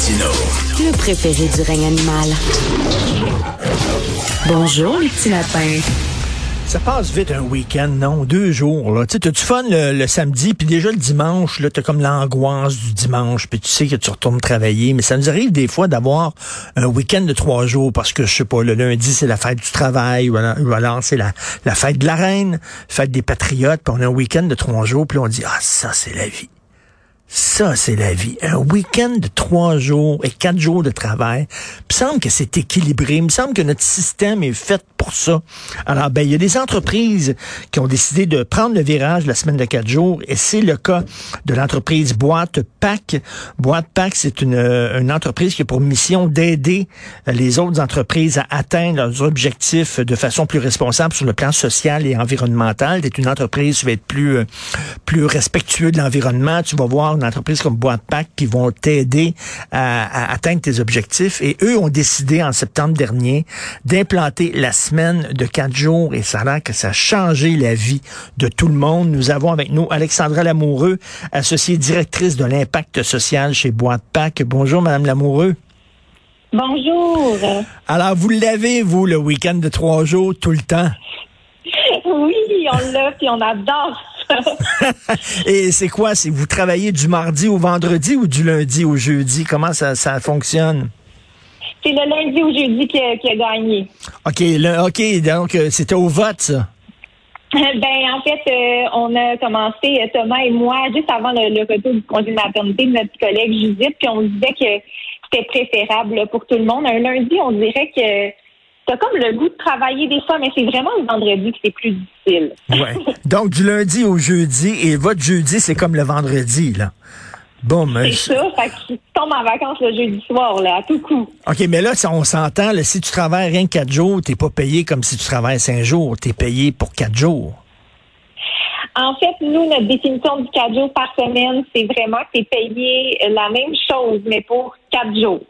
Martino. Le préféré du règne animal. Bonjour, les petits lapins. Ça passe vite un week-end, non? Deux jours, là. Tu sais, t'as du fun le, samedi, puis déjà le dimanche, là, t'as comme l'angoisse du dimanche, puis tu sais que tu retournes travailler. Mais ça nous arrive des fois d'avoir un week-end de trois jours, parce que, je sais pas, le lundi, c'est la fête du travail, ou alors, c'est la, la fête de la reine, fête des patriotes, puis on a un week-end de trois jours, puis on dit, ah, ça, c'est la vie. Ça, c'est la vie. Un week-end de trois jours et quatre jours de travail. Il me semble que c'est équilibré. Il me semble que notre système est fait pour ça. Alors, ben, il y a des entreprises qui ont décidé de prendre le virage la semaine de quatre jours et c'est le cas de l'entreprise Boîte Pack. Boîte Pack, c'est une, une entreprise qui a pour mission d'aider les autres entreprises à atteindre leurs objectifs de façon plus responsable sur le plan social et environnemental. C'est une entreprise qui va être plus, euh, plus respectueux de l'environnement. Tu vas voir une entreprise comme Boîte Pack qui vont t'aider à, atteindre tes objectifs. Et eux ont décidé en septembre dernier d'implanter la semaine de quatre jours et ça a l'air que ça a changé la vie de tout le monde. Nous avons avec nous Alexandra Lamoureux, associée directrice de l'impact social chez Boîte Pack. Bonjour, Madame Lamoureux. Bonjour. Alors, vous l'avez, vous, le week-end de trois jours, tout le temps? Oui, on l'a, puis on adore Et c'est quoi? C'est vous travaillez du mardi au vendredi ou du lundi au jeudi? Comment ça, ça fonctionne? C'est le lundi au jeudi qui a, gagné. OK, OK, donc euh, c'était au vote, ça? Ben, en fait, euh, on a commencé, euh, Thomas et moi, juste avant le, retour du congé de maternité de notre collègue Judith, puis on disait que c'était préférable pour tout le monde. Un lundi, on dirait que t'as comme le goût de travailler des fois, mais c'est vraiment le vendredi que c'est plus difficile. ouais. Donc, du lundi au jeudi, et votre jeudi, c'est comme le vendredi, là. Bon, mais... C'est ça, fait que tombes en vacances le jeudi soir, là, à tout coup. OK, mais là, on s'entend, si tu travailles rien que quatre jours, t'es pas payé comme si tu travailles cinq jours. T'es payé pour quatre jours. En fait, nous, notre définition du quatre jours par semaine, c'est vraiment que tu es payé la même chose, mais pour quatre jours.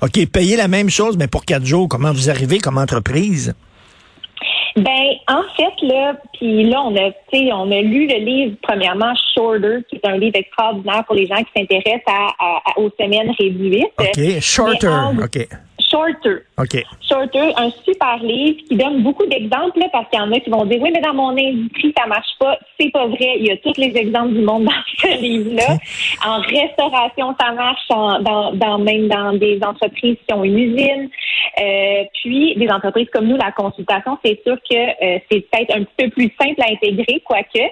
OK, payer la même chose, mais pour quatre jours, comment vous arrivez comme entreprise? Ben, en fait, là, puis là, on a, on a lu le livre, premièrement, Shorter, qui est un livre extraordinaire pour les gens qui s'intéressent à, aux semaines réduites. OK, Shorter, OK. Shorter. OK. Shorter, un super livre qui donne beaucoup d'exemples, parce qu'il y en a qui vont dire, oui, mais dans mon industrie, ça marche pas. C'est pas vrai. Il y a tous les exemples du monde dans ce livre-là. En restauration, ça marche, dans, dans, même dans des entreprises qui ont une usine. Euh, puis, des entreprises comme nous, la consultation, c'est sûr que euh, c'est peut-être un petit peu plus simple à intégrer, quoique.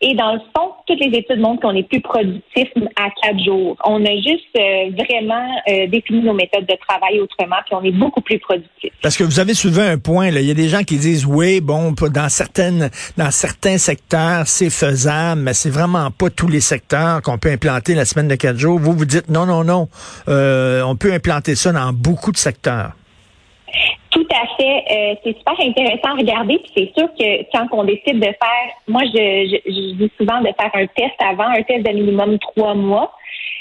Et dans le fond, toutes les études montrent qu'on est plus productif à quatre jours. On a juste euh, vraiment euh, défini nos méthodes de travail autrement, puis on est beaucoup plus productif. Parce que vous avez soulevé un point, là. il y a des gens qui disent oui, bon, dans certaines, dans certains secteurs, c'est faisable, mais c'est vraiment pas tous les secteurs qu'on peut implanter la semaine de quatre jours. Vous vous dites non, non, non, euh, on peut implanter ça dans beaucoup de secteurs. Tout à fait. Euh, c'est super intéressant à regarder. Puis c'est sûr que quand on décide de faire, moi je, je, dis souvent de faire un test avant, un test de minimum trois mois.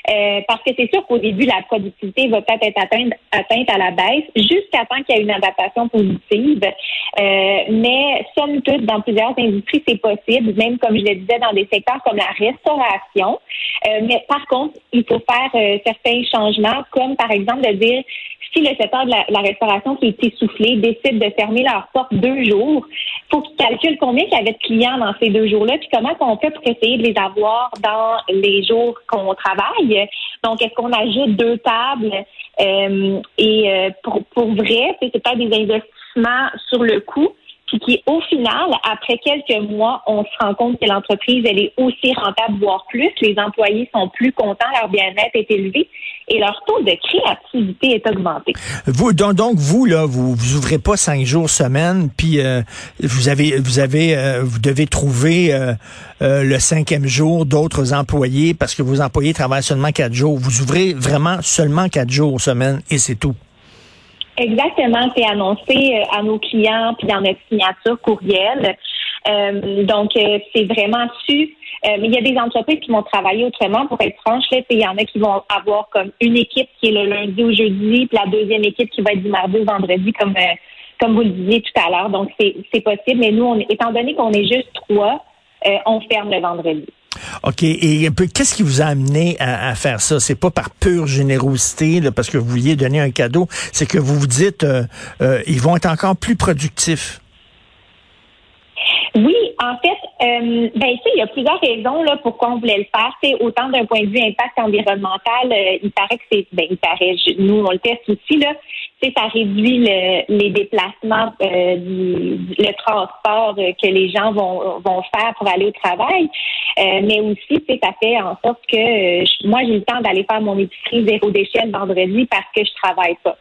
Euh, parce que c'est sûr qu'au début, la productivité va peut-être être atteinte, atteinte à la baisse jusqu'à temps qu'il y ait une adaptation positive. Euh, mais somme toute, dans plusieurs industries, c'est possible, même comme je le disais, dans des secteurs comme la restauration. Euh, mais par contre, il faut faire euh, certains changements, comme par exemple de dire si le secteur de la, restauration qui est essoufflé décide de fermer leurs portes deux jours, faut qu'ils calculent combien il y avait de clients dans ces deux jours-là, puis comment on fait pour essayer de les avoir dans les jours qu'on travaille. Donc, est-ce qu'on ajoute deux tables? Euh, et euh, pour, pour vrai, c'est peut-être des investissements sur le coût puis qui, au final, après quelques mois, on se rend compte que l'entreprise, elle est aussi rentable, voire plus. Les employés sont plus contents, leur bien-être est élevé et leur taux de créativité est augmenté. Vous, donc, vous là, vous, vous ouvrez pas cinq jours semaine, puis euh, vous avez, vous avez, euh, vous devez trouver euh, le cinquième jour d'autres employés parce que vos employés travaillent seulement quatre jours. Vous ouvrez vraiment seulement quatre jours semaine et c'est tout. Exactement, c'est annoncé à nos clients puis dans notre signature courriel. donc, c'est vraiment su euh, mais il y a des entreprises qui vont travailler autrement. Pour être franche, il y en a qui vont avoir comme une équipe qui est le lundi au jeudi, puis la deuxième équipe qui va être du mardi au vendredi, comme euh, comme vous le disiez tout à l'heure. Donc c'est possible. Mais nous, on, étant donné qu'on est juste trois, euh, on ferme le vendredi. OK. Et un peu, qu'est-ce qui vous a amené à, faire ça? C'est pas par pure générosité, parce que vous vouliez donner un cadeau. C'est que vous vous dites, euh, euh, ils vont être encore plus productifs. Oui, en fait, euh, ben, il y a plusieurs raisons là pourquoi on voulait le faire. C'est autant d'un point de vue impact environnemental, euh, il paraît que c'est, ben, il paraît, nous on le teste aussi là, ça réduit les déplacements, euh, du, le transport que les gens vont vont faire pour aller au travail, mais aussi c'est ça fait en sorte que moi j'ai le temps d'aller faire mon épicerie zéro déchet le vendredi parce que je travaille pas.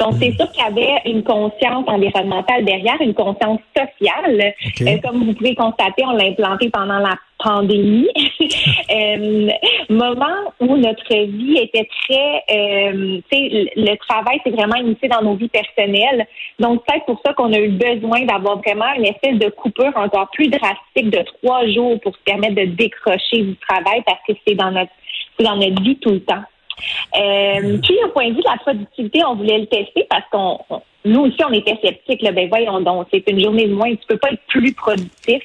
Donc, c'est sûr qu'il y avait une conscience environnementale derrière, une conscience sociale. Euh, comme vous pouvez constater, on l'a implanté pendant la pandémie, euh, moment où notre vie était très, euh, tu sais, le travail c'est vraiment initié dans nos vies personnelles. Donc c'est pour ça qu'on a eu besoin d'avoir vraiment une espèce de coupure encore plus drastique de trois jours pour se permettre de décrocher du travail parce que c'est dans notre, c'est dans notre vie tout le temps. Euh, puis, au point de vue de la productivité, on voulait le tester parce qu'on, nous aussi, on était sceptiques. Là, ben voyons donc, c'est une journée de moins, tu peux pas être plus productif.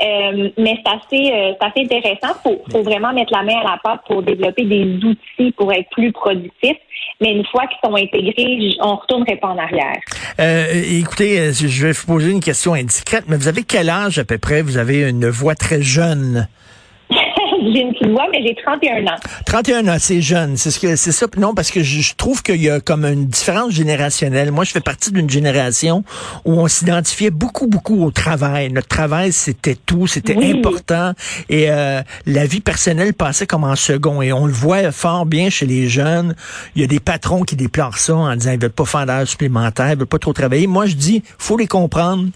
Euh, mais c'est assez, euh, assez intéressant. Faut, faut vraiment mettre la main à la pâte pour développer des outils pour être plus productif. Mais une fois qu'ils sont intégrés, on retournerait pas en arrière. Euh, écoutez, je vais vous poser une question indiscrète, mais vous avez quel âge à peu près? Vous avez une voix très jeune j'ai une petite voix, mais j'ai 31 ans. 31 ans, c'est jeune. C'est ce que c'est ça. Non, parce que je, trouve qu'il y a comme une différence générationnelle. Moi, je fais partie d'une génération où on s'identifiait beaucoup, beaucoup au travail. Notre travail, c'était tout, c'était important. Et euh, la vie personnelle passait comme en second. Et on le voit fort bien chez les jeunes. Il y a des patrons qui déplorent ça en disant ils veulent pas faire d'heures supplémentaires, ils veulent pas trop travailler. Moi, je dis, faut les comprendre.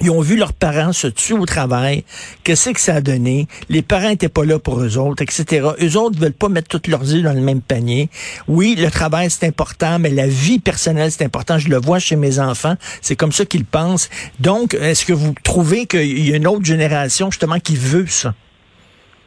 Ils ont vu leurs parents se tuer au travail. Qu'est-ce que ça a donné? Les parents étaient pas là pour eux autres, etc. Eux autres veulent pas mettre toutes leurs œufs dans le même panier. Oui, le travail, c'est important, mais la vie personnelle, c'est important. Je le vois chez mes enfants. C'est comme ça qu'ils pensent. Donc, est-ce que vous trouvez qu'il y a une autre génération, justement, qui veut ça?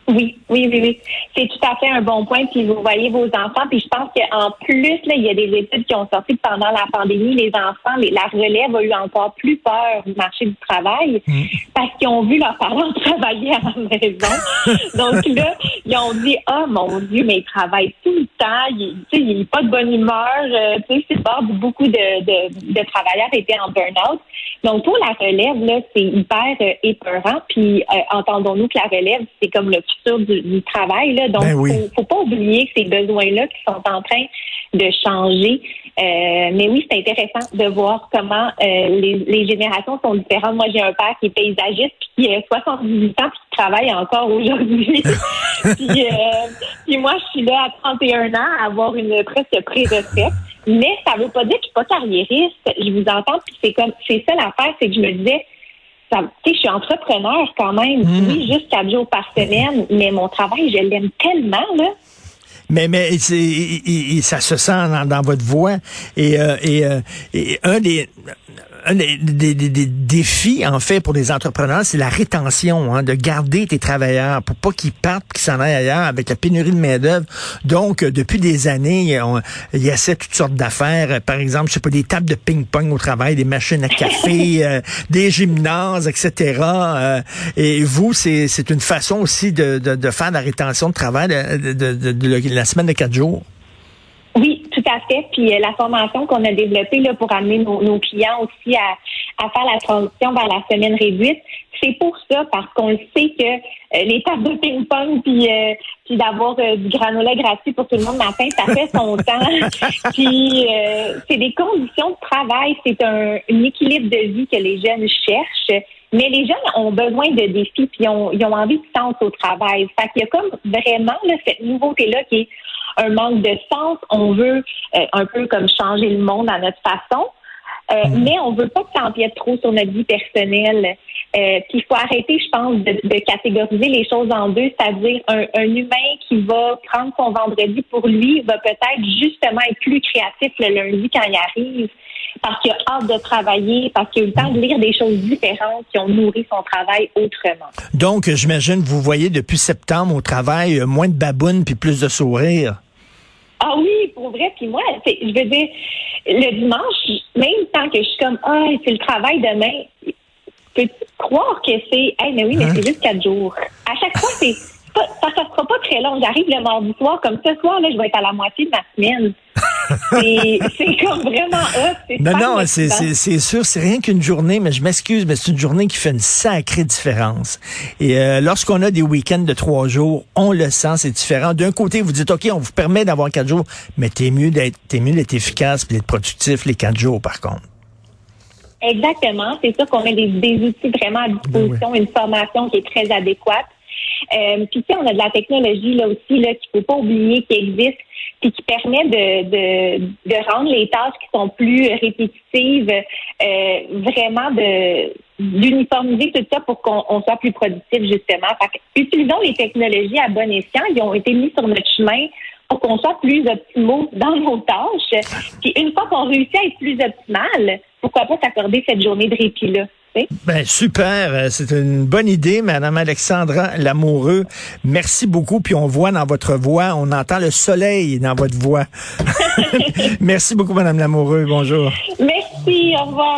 Oui, oui, oui, oui. C'est tout à fait un bon point. Puis vous voyez vos enfants. Puis je pense qu'en plus, là, il y a des études qui ont sorti que pendant la pandémie, les enfants, la relève a eu encore plus peur du marché du travail mm. parce qu'ils ont vu leurs parents travailler à la maison. Donc là, ils ont dit Ah oh, mon Dieu, mais ils travaillent tout le temps, il, il pas de bonne humeur. Euh, tu sais, c'est pas beaucoup de, de, de travailleurs étaient en burn-out. Donc pour la relève, là, c'est hyper euh, épeurant. Puis euh, entendons-nous que la relève, c'est comme le du, travail. Là. Donc, il ben faut, pas oublier ces besoins-là qui sont en train de changer. Euh, mais oui, c'est intéressant de voir comment euh, les, générations sont différentes. Moi, j'ai un père qui est paysagiste, qui a 78 ans, puis qui travaille encore aujourd'hui. puis, euh, puis moi, je suis là à 31 ans à avoir une presque pré-retraite. Mais ça veut pas dire qu'il n'est pas carriériste. Je vous entends, puis c'est comme c'est ça l'affaire, c'est que je me disais, je suis entrepreneur quand même. Hmm. Oui, juste quatre jours par semaine, mais mon travail, je l'aime tellement, là. Mais mais c'est ça se sent dans, votre voix et, euh, et, euh, et un des un des, défis, en fait, pour les entrepreneurs, c'est la rétention, hein, de garder tes travailleurs pour pas qu'ils partent, qu'ils s'en aillent ailleurs avec la pénurie de main-d'œuvre. Donc, euh, depuis des années, il y a toutes sortes d'affaires. Par exemple, je sais pas, des tables de ping-pong au travail, des machines à café, euh, des gymnases, etc. Euh, et vous, c'est une façon aussi de, de, de, faire la rétention de travail de, de la semaine de quatre jours. Oui, tout à fait. Puis euh, la formation qu'on a développée là, pour amener nos, clients aussi à, à, faire la transition vers la semaine réduite, c'est pour ça, parce qu'on sait que euh, les tables de ping-pong puis, euh, puis d'avoir du granola gratuit pour tout le monde matin, ça fait son temps. puis c'est des conditions de travail, c'est un, équilibre de vie que les jeunes cherchent. Mais les jeunes ont besoin de défis, puis ils ont, ils ont envie de sens au travail. Fait qu'il y a comme vraiment là, cette nouveauté-là qui est un manque de sens. On veut euh, un peu comme changer le monde à notre façon. Euh, mhm. Mais on veut pas que ça empiète trop sur notre vie personnelle. Euh, puis il faut arrêter, je pense, de, catégoriser les choses en deux, c'est-à-dire un, humain qui va prendre son vendredi pour lui va peut-être justement être plus créatif le lundi quand il arrive, parce qu'il a hâte de travailler, parce qu'il a eu le temps de lire des choses différentes qui ont nourri son travail autrement. Donc, j'imagine, vous voyez depuis septembre au travail moins de babounes puis plus de sourires. Ah oui, pour vrai. Puis moi, je veux dire, le dimanche, même tant que je suis comme, ah, c'est le travail demain, peux croire que c'est, hey, mais oui, mais Hein? c'est juste quatre jours. À chaque fois, c'est, pas- ça ne sera pas très long. J'arrive le mardi soir, comme ce soir, là, je vais être à la moitié de ma semaine. c'est, c'est comme vraiment hot. c'est Non, non, c'est, sûr, c'est rien qu'une journée, mais je m'excuse, mais c'est une journée qui fait une sacrée différence. Et euh, lorsqu'on a des week-ends de trois jours, on le sent, c'est différent. D'un côté, vous dites, OK, on vous permet d'avoir quatre jours, mais t'es mieux d'être, t'es mieux d'être efficace puis d'être productif les quatre jours, par contre. Exactement. C'est sûr qu'on a des, des outils vraiment à disposition, une formation qui est très adéquate. Euh, puis tu sais, on a de la technologie là aussi là qu'il faut pas oublier qui existe, puis qui permet de, de, de rendre les tâches qui sont plus répétitives, euh, vraiment de d'uniformiser tout ça pour qu'on on soit plus productif justement. Fait que, utilisons les technologies à bon escient. Ils ont été mis sur notre chemin pour qu'on soit plus optimaux dans nos tâches. Puis une fois qu'on réussit à être plus optimal, pourquoi pas s'accorder cette journée de répit-là? Ben super, Euh, c'est une bonne idée, Madame Alexandra Lamoureux. Merci beaucoup. Puis on voit dans votre voix, on entend le soleil dans votre voix. Merci beaucoup, Madame Lamoureux. Bonjour. Merci, au revoir.